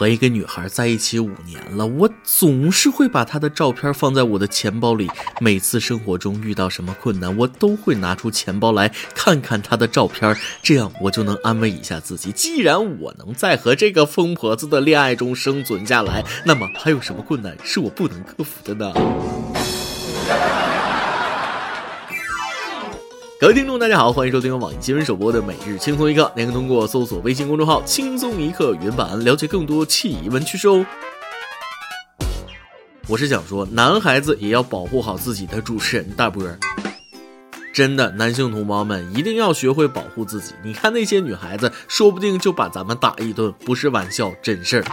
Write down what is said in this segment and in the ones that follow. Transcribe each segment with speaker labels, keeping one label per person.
Speaker 1: 和一个女孩在一起五年了，我总是会把她的照片放在我的钱包里。每次生活中遇到什么困难，我都会拿出钱包来看看她的照片，这样我就能安慰一下自己。既然我能在和这个疯婆子的恋爱中生存下来，那么还有什么困难是我不能克服的呢？各位听众，大家好，欢迎收听由网易新闻首播的《每日轻松一刻》，您可通过搜索微信公众号“轻松一刻”原版了解更多气闻趣事哦。我是想说，男孩子也要保护好自己的主持人大波儿。真的，男性同胞们一定要学会保护自己。你看那些女孩子，说不定就把咱们打一顿，不是玩笑，真事儿。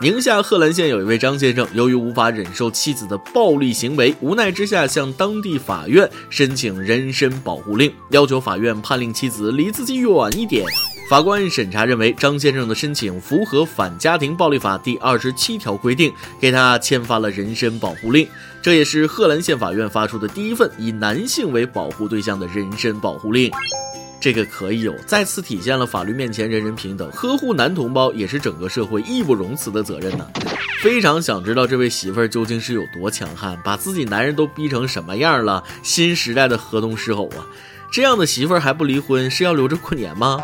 Speaker 1: 宁夏贺兰县有一位张先生，由于无法忍受妻子的暴力行为，无奈之下向当地法院申请人身保护令，要求法院判令妻子离自己远一点。法官审查认为，张先生的申请符合《反家庭暴力法》第二十七条规定，给他签发了人身保护令。这也是贺兰县法院发出的第一份以男性为保护对象的人身保护令。这个可以有，再次体现了法律面前人人平等，呵护男同胞也是整个社会义不容辞的责任呢。非常想知道这位媳妇儿究竟是有多强悍，把自己男人都逼成什么样了？新时代的河东狮吼啊！这样的媳妇儿还不离婚，是要留着过年吗？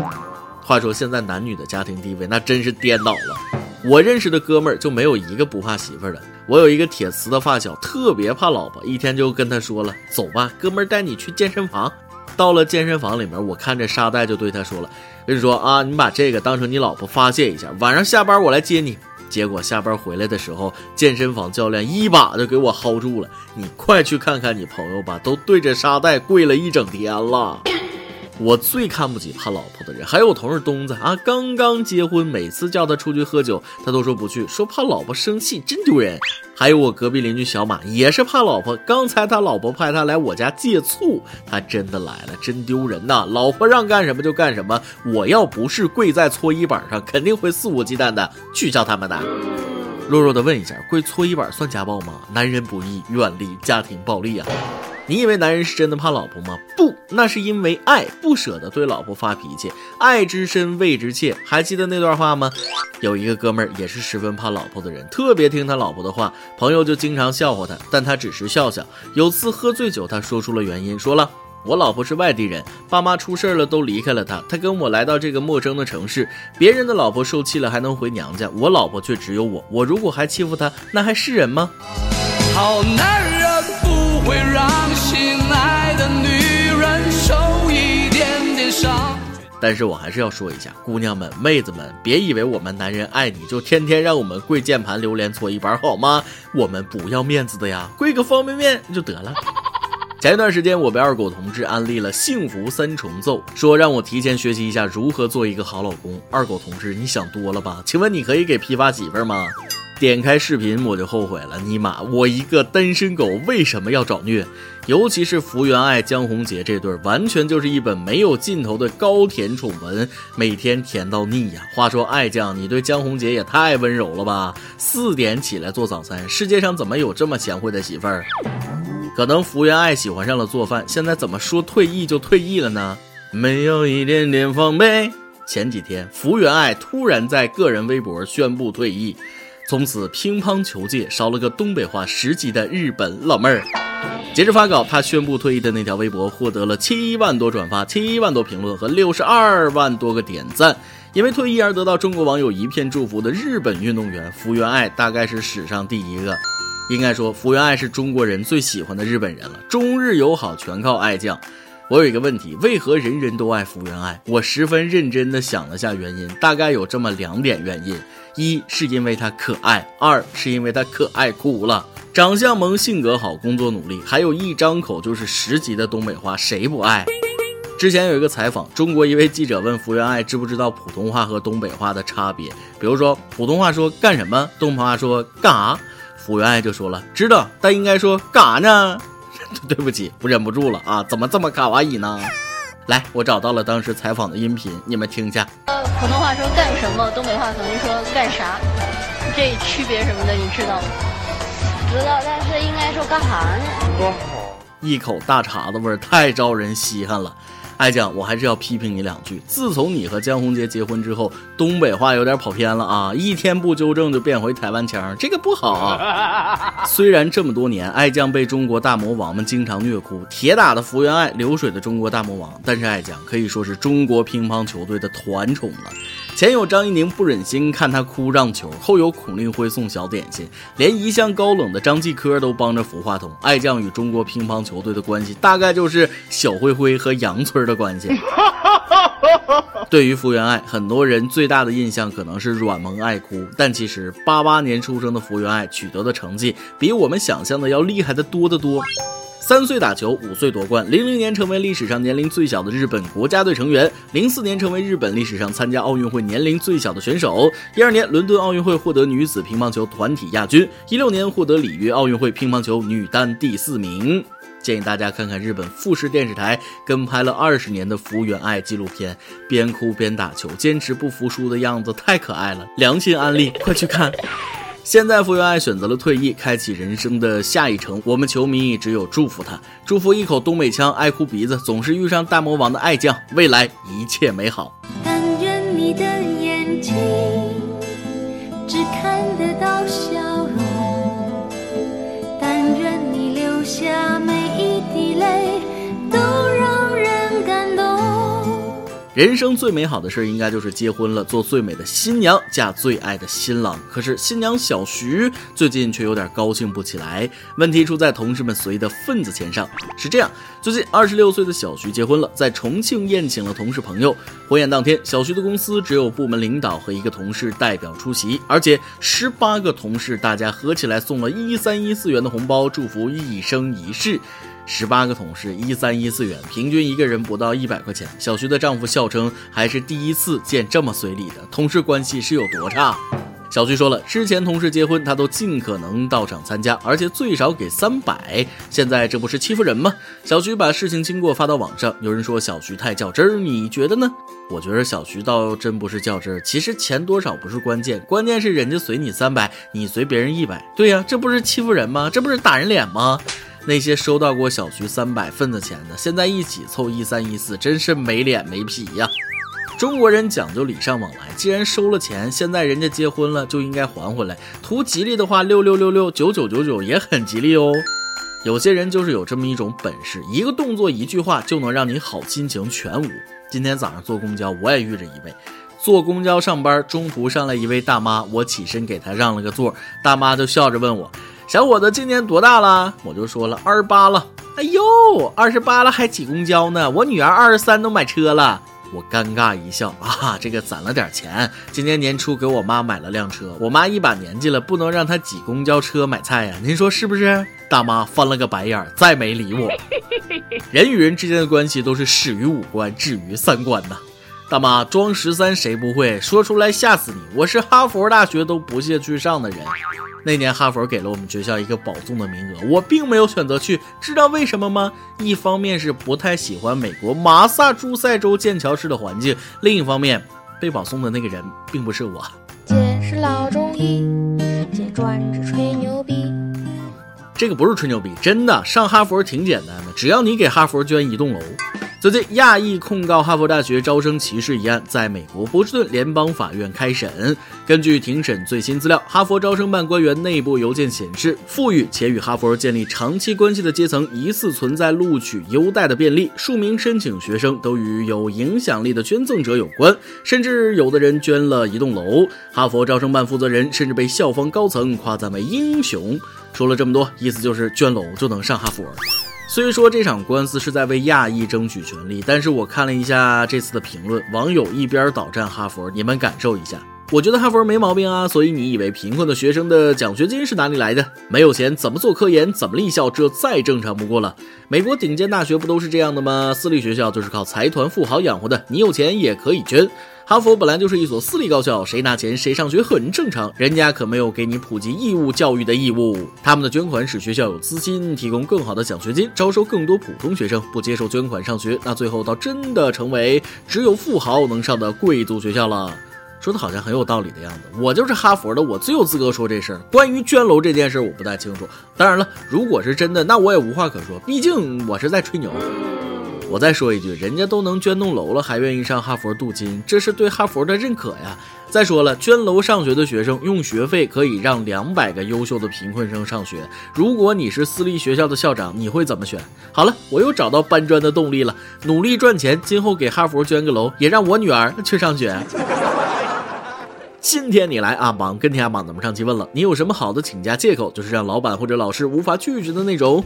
Speaker 1: 话说现在男女的家庭地位那真是颠倒了。我认识的哥们儿就没有一个不怕媳妇儿的。我有一个铁磁的发小，特别怕老婆，一天就跟他说了：“走吧，哥们儿带你去健身房。”到了健身房里面，我看着沙袋就对他说了：“跟你说啊，你把这个当成你老婆发泄一下，晚上下班我来接你。”结果下班回来的时候，健身房教练一把就给我薅住了：“你快去看看你朋友吧，都对着沙袋跪了一整天了。”我最看不起怕老婆的人，还有我同事东子啊，刚刚结婚，每次叫他出去喝酒，他都说不去，说怕老婆生气，真丢人。还有我隔壁邻居小马，也是怕老婆，刚才他老婆派他来我家借醋，他真的来了，真丢人呐！老婆让干什么就干什么，我要不是跪在搓衣板上，肯定会肆无忌惮的去叫他们的。弱弱的问一下，跪搓衣板算家暴吗？男人不易，远离家庭暴力啊！你以为男人是真的怕老婆吗？不，那是因为爱，不舍得对老婆发脾气。爱之深，谓之切。还记得那段话吗？有一个哥们儿也是十分怕老婆的人，特别听他老婆的话，朋友就经常笑话他，但他只是笑笑。有次喝醉酒，他说出了原因，说了：“我老婆是外地人，爸妈出事了都离开了她，她跟我来到这个陌生的城市，别人的老婆受气了还能回娘家，我老婆却只有我，我如果还欺负她，那还是人吗？”好男人会让。心爱的女人受一点点伤。但是我还是要说一下，姑娘们、妹子们，别以为我们男人爱你就天天让我们跪键盘、榴莲搓衣板好吗？我们不要面子的呀，跪个方便面就得了。前一段时间，我被二狗同志安利了幸福三重奏，说让我提前学习一下如何做一个好老公。二狗同志，你想多了吧？请问你可以给批发媳妇吗？点开视频我就后悔了，尼玛，我一个单身狗为什么要找虐？尤其是福原爱、江宏杰这对，完全就是一本没有尽头的高甜宠文，每天甜到腻呀。话说爱酱，你对江宏杰也太温柔了吧？四点起来做早餐，世界上怎么有这么贤惠的媳妇儿？可能福原爱喜欢上了做饭，现在怎么说退役就退役了呢？没有一点点防备。前几天，福原爱突然在个人微博宣布退役。从此，乒乓球界少了个东北话十级的日本老妹儿。截至发稿，他宣布退役的那条微博获得了七万多转发、七万多评论和六十二万多个点赞。因为退役而得到中国网友一片祝福的日本运动员福原爱，大概是史上第一个。应该说，福原爱是中国人最喜欢的日本人了。中日友好全靠爱将。我有一个问题，为何人人都爱福原爱？我十分认真地想了下原因，大概有这么两点原因。一是因为她可爱，二是因为她可爱哭了，长相萌，性格好，工作努力，还有一张口就是十级的东北话，谁不爱？之前有一个采访，中国一位记者问福原爱知不知道普通话和东北话的差别，比如说普通话说干什么，东北话说干啥，福原爱就说了知道，但应该说干啥呢？对不起，我忍不住了啊，怎么这么卡哇伊呢？来，我找到了当时采访的音频，你们听一下。
Speaker 2: 呃，普通话说干什么，东北话可能说干啥，这区别什么的你知道吗？知道，但是应该说干啥呢？
Speaker 1: 一口大碴子味儿太招人稀罕了。爱酱，我还是要批评你两句。自从你和江宏杰结婚之后，东北话有点跑偏了啊！一天不纠正就变回台湾腔，这个不好啊。虽然这么多年，爱酱被中国大魔王们经常虐哭，铁打的福原爱，流水的中国大魔王，但是爱酱可以说是中国乒乓球队的团宠了。前有张怡宁不忍心看他哭让球，后有孔令辉送小点心，连一向高冷的张继科都帮着扶话筒。爱将与中国乒乓球队的关系，大概就是小灰灰和杨村的关系。对于福原爱，很多人最大的印象可能是软萌爱哭，但其实八八年出生的福原爱取得的成绩，比我们想象的要厉害的多得多。三岁打球，五岁夺冠，零零年成为历史上年龄最小的日本国家队成员，零四年成为日本历史上参加奥运会年龄最小的选手，一二年伦敦奥运会获得女子乒乓球团体亚军，一六年获得里约奥运会乒乓球女单第四名。建议大家看看日本富士电视台跟拍了二十年的福原爱纪录片，边哭边打球，坚持不服输的样子太可爱了，良心安利，快去看。现在傅园爱选择了退役，开启人生的下一程。我们球迷只有祝福他，祝福一口东北腔、爱哭鼻子、总是遇上大魔王的爱将，未来一切美好。但愿你的眼睛只看人生最美好的事儿应该就是结婚了，做最美的新娘，嫁最爱的新郎。可是新娘小徐最近却有点高兴不起来，问题出在同事们随的份子钱上。是这样，最近二十六岁的小徐结婚了，在重庆宴请了同事朋友。婚宴当天，小徐的公司只有部门领导和一个同事代表出席，而且十八个同事大家合起来送了一三一四元的红包，祝福一生一世。十八个同事一三一四元，平均一个人不到一百块钱。小徐的丈夫笑称，还是第一次见这么随礼的同事关系是有多差。小徐说了，之前同事结婚他都尽可能到场参加，而且最少给三百。现在这不是欺负人吗？小徐把事情经过发到网上，有人说小徐太较真儿，你觉得呢？我觉得小徐倒真不是较真儿，其实钱多少不是关键，关键是人家随你三百，你随别人一百。对呀，这不是欺负人吗？这不是打人脸吗？那些收到过小徐三百份子钱的，现在一起凑一三一四，真是没脸没皮呀！中国人讲究礼尚往来，既然收了钱，现在人家结婚了就应该还回来。图吉利的话，六六六六九九九九也很吉利哦。有些人就是有这么一种本事，一个动作一句话就能让你好心情全无。今天早上坐公交，我也遇着一位，坐公交上班，中途上来一位大妈，我起身给她让了个座，大妈就笑着问我。小伙子今年多大了？我就说了二十八了。哎呦，二十八了还挤公交呢？我女儿二十三都买车了。我尴尬一笑啊，这个攒了点钱，今年年初给我妈买了辆车。我妈一把年纪了，不能让她挤公交车买菜呀。您说是不是？大妈翻了个白眼，再没理我。人与人之间的关系都是始于五官，至于三观呐。大妈装十三谁不会？说出来吓死你！我是哈佛大学都不屑去上的人。那年哈佛给了我们学校一个保送的名额，我并没有选择去，知道为什么吗？一方面是不太喜欢美国马萨诸塞州剑桥市的环境，另一方面，被保送的那个人并不是我。姐是老中医，姐专治吹牛逼。这个不是吹牛逼，真的，上哈佛挺简单的，只要你给哈佛捐一栋楼。最近，亚裔控告哈佛大学招生歧视一案在美国波士顿联邦法院开审。根据庭审最新资料，哈佛招生办官员内部邮件显示，富裕且与哈佛建立长期关系的阶层疑似存在录取优待的便利。数名申请学生都与有影响力的捐赠者有关，甚至有的人捐了一栋楼。哈佛招生办负责人甚至被校方高层夸赞为英雄。说了这么多，意思就是捐楼就能上哈佛。虽说这场官司是在为亚裔争取权利，但是我看了一下这次的评论，网友一边倒战哈佛，你们感受一下。我觉得哈佛没毛病啊，所以你以为贫困的学生的奖学金是哪里来的？没有钱怎么做科研，怎么立校？这再正常不过了。美国顶尖大学不都是这样的吗？私立学校就是靠财团富豪养活的，你有钱也可以捐。哈佛本来就是一所私立高校，谁拿钱谁上学很正常，人家可没有给你普及义务教育的义务。他们的捐款使学校有资金，提供更好的奖学金，招收更多普通学生。不接受捐款上学，那最后倒真的成为只有富豪能上的贵族学校了。说的好像很有道理的样子。我就是哈佛的，我最有资格说这事儿。关于捐楼这件事，我不太清楚。当然了，如果是真的，那我也无话可说，毕竟我是在吹牛。我再说一句，人家都能捐栋楼了，还愿意上哈佛镀金，这是对哈佛的认可呀。再说了，捐楼上学的学生用学费可以让两百个优秀的贫困生上学。如果你是私立学校的校长，你会怎么选？好了，我又找到搬砖的动力了，努力赚钱，今后给哈佛捐个楼，也让我女儿去上学。今天你来阿，榜跟天阿榜咱们上期问了，你有什么好的请假借口，就是让老板或者老师无法拒绝的那种？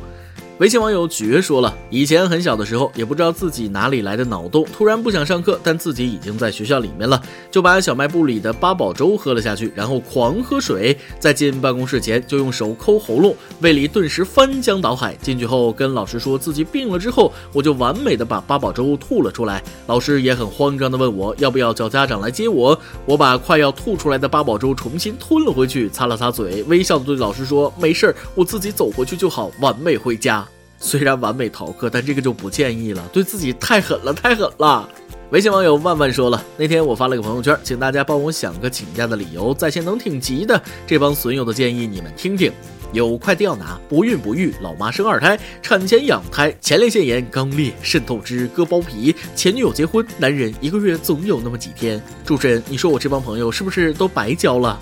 Speaker 1: 微信网友绝说了，以前很小的时候，也不知道自己哪里来的脑洞，突然不想上课，但自己已经在学校里面了，就把小卖部里的八宝粥喝了下去，然后狂喝水，在进办公室前就用手抠喉咙，胃里顿时翻江倒海。进去后跟老师说自己病了之后，我就完美的把八宝粥吐了出来。老师也很慌张的问我要不要叫家长来接我，我把快要吐出来的八宝粥重新吞了回去，擦了擦嘴，微笑的对老师说没事儿，我自己走回去就好，完美回家。虽然完美逃课，但这个就不建议了，对自己太狠了，太狠了。微信网友万万说了，那天我发了个朋友圈，请大家帮我想个请假的理由，在线能挺急的。这帮损友的建议你们听听：有快递要拿，不孕不育，老妈生二胎，产前养 胎，前列腺炎，肛裂，肾透支，割包皮，前女友结婚，男人一个月总有那么几天。主持人，你说我这帮朋友是不是都白交了？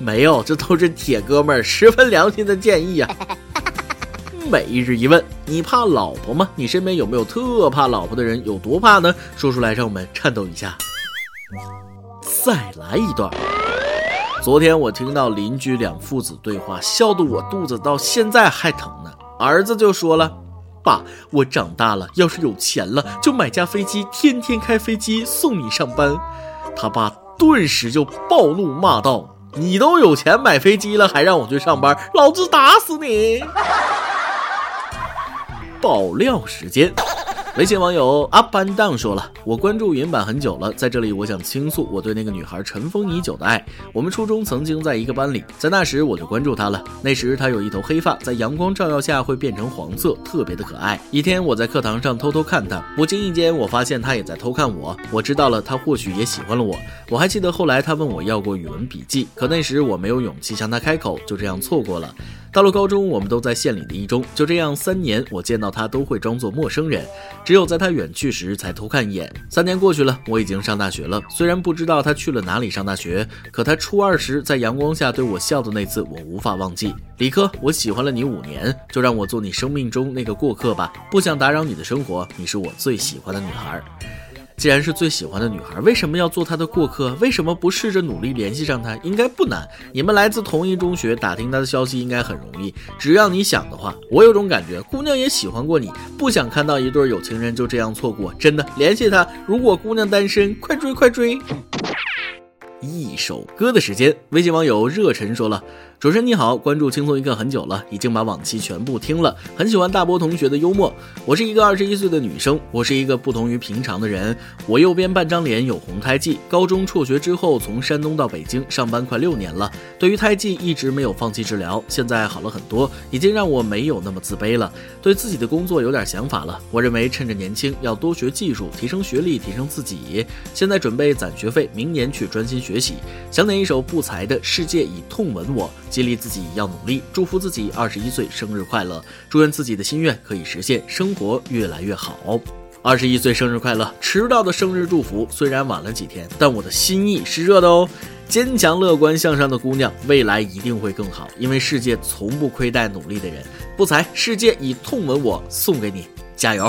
Speaker 1: 没有，这都是铁哥们儿十分良心的建议呀。每日一问：你怕老婆吗？你身边有没有特怕老婆的人？有多怕呢？说出来让我们颤抖一下。再来一段。昨天我听到邻居两父子对话，笑得我肚子到现在还疼呢。儿子就说了：“爸，我长大了，要是有钱了，就买架飞机，天天开飞机送你上班。”他爸顿时就暴怒骂道：“你都有钱买飞机了，还让我去上班，老子打死你！”爆料时间，微信网友阿班当说了，我关注云版很久了，在这里我想倾诉我对那个女孩尘封已久的爱。我们初中曾经在一个班里，在那时我就关注她了。那时她有一头黑发，在阳光照耀下会变成黄色，特别的可爱。一天我在课堂上偷偷看她，不经意间我发现她也在偷看我。我知道了，她或许也喜欢了我。我还记得后来她问我要过语文笔记，可那时我没有勇气向她开口，就这样错过了。到了高中，我们都在县里的一中，就这样三年，我见到他都会装作陌生人，只有在他远去时才偷看一眼。三年过去了，我已经上大学了，虽然不知道他去了哪里上大学，可他初二时在阳光下对我笑的那次，我无法忘记。李科，我喜欢了你五年，就让我做你生命中那个过客吧，不想打扰你的生活，你是我最喜欢的女孩。既然是最喜欢的女孩，为什么要做她的过客？为什么不试着努力联系上她？应该不难。你们来自同一中学，打听她的消息应该很容易。只要你想的话，我有种感觉，姑娘也喜欢过你，不想看到一对有情人就这样错过。真的，联系她。如果姑娘单身，快追快追！一首歌的时间，微信网友热忱说了。主持人你好，关注轻松一刻很久了，已经把往期全部听了，很喜欢大波同学的幽默。我是一个二十一岁的女生，我是一个不同于平常的人。我右边半张脸有红胎记，高中辍学之后从山东到北京上班快六年了，对于胎记一直没有放弃治疗，现在好了很多，已经让我没有那么自卑了，对自己的工作有点想法了。我认为趁着年轻要多学技术，提升学历，提升自己。现在准备攒学费，明年去专心学习。想点一首不才的《世界以痛吻我》。激励自己要努力，祝福自己二十一岁生日快乐，祝愿自己的心愿可以实现，生活越来越好。二十一岁生日快乐！迟到的生日祝福虽然晚了几天，但我的心意是热的哦。坚强、乐观、向上的姑娘，未来一定会更好，因为世界从不亏待努力的人。不才，世界以痛吻我，送给你，加油！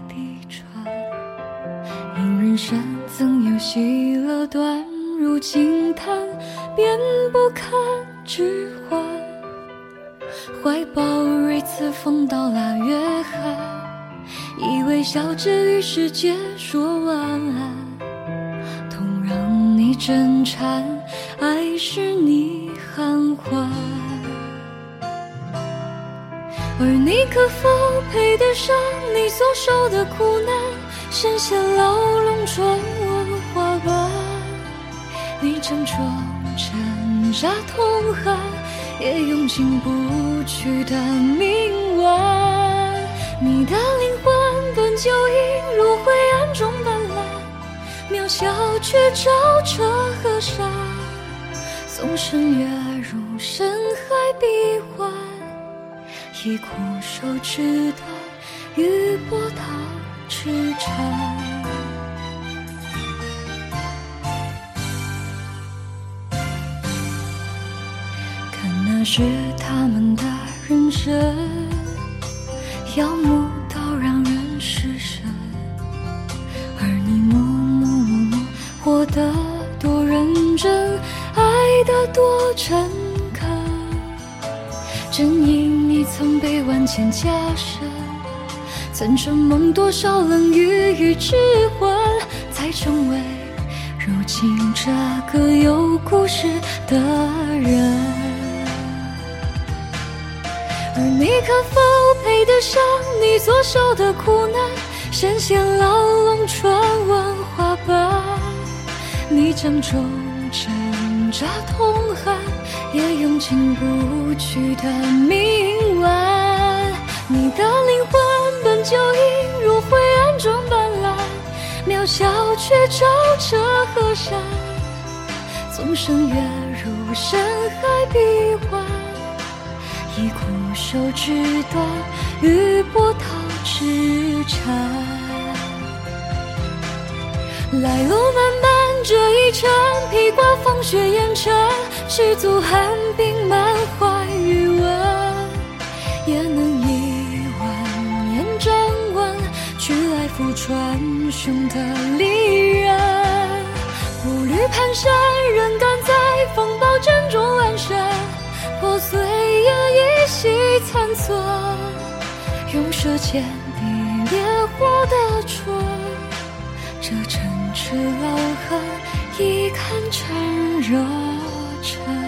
Speaker 1: 人生怎有喜乐短如惊叹，便不堪置换。怀抱锐刺风刀腊月寒，以微笑着与世界说晚安。痛让你震颤，爱使你含欢。
Speaker 3: 而你可否配得上你所受的苦难？深陷牢笼中问话吧，你挣扎挣扎痛喊，也用尽不去的命完。你的灵魂本就映入灰暗中斑斓，渺小却照彻河山。纵身跃入深海彼岸，以枯手指断与波涛痴缠。看那是他们的人生，耀目到让人失神，而你默默默默活得多认真。爱得多诚恳，正因你曾被万千加深，曾承蒙多少冷雨与质问，才成为如今这个有故事的人。而你可否配得上你所受的苦难？深陷牢笼，传闻花瓣，你掌中挣。扎痛恨，也用尽不去的铭完。你的灵魂本就映入灰暗中斑斓，渺小却照彻河山。纵身跃入深海彼岸，以枯手指断与波涛痴缠。来路漫漫，这一程披挂风雪烟尘，赤足寒冰满怀余温，也能来复传雄的利刃。步履蹒跚，仍敢在风暴阵中安身，破碎也依稀残存，用舌尖抵烈火的唇。这城池老恨，已堪称热忱。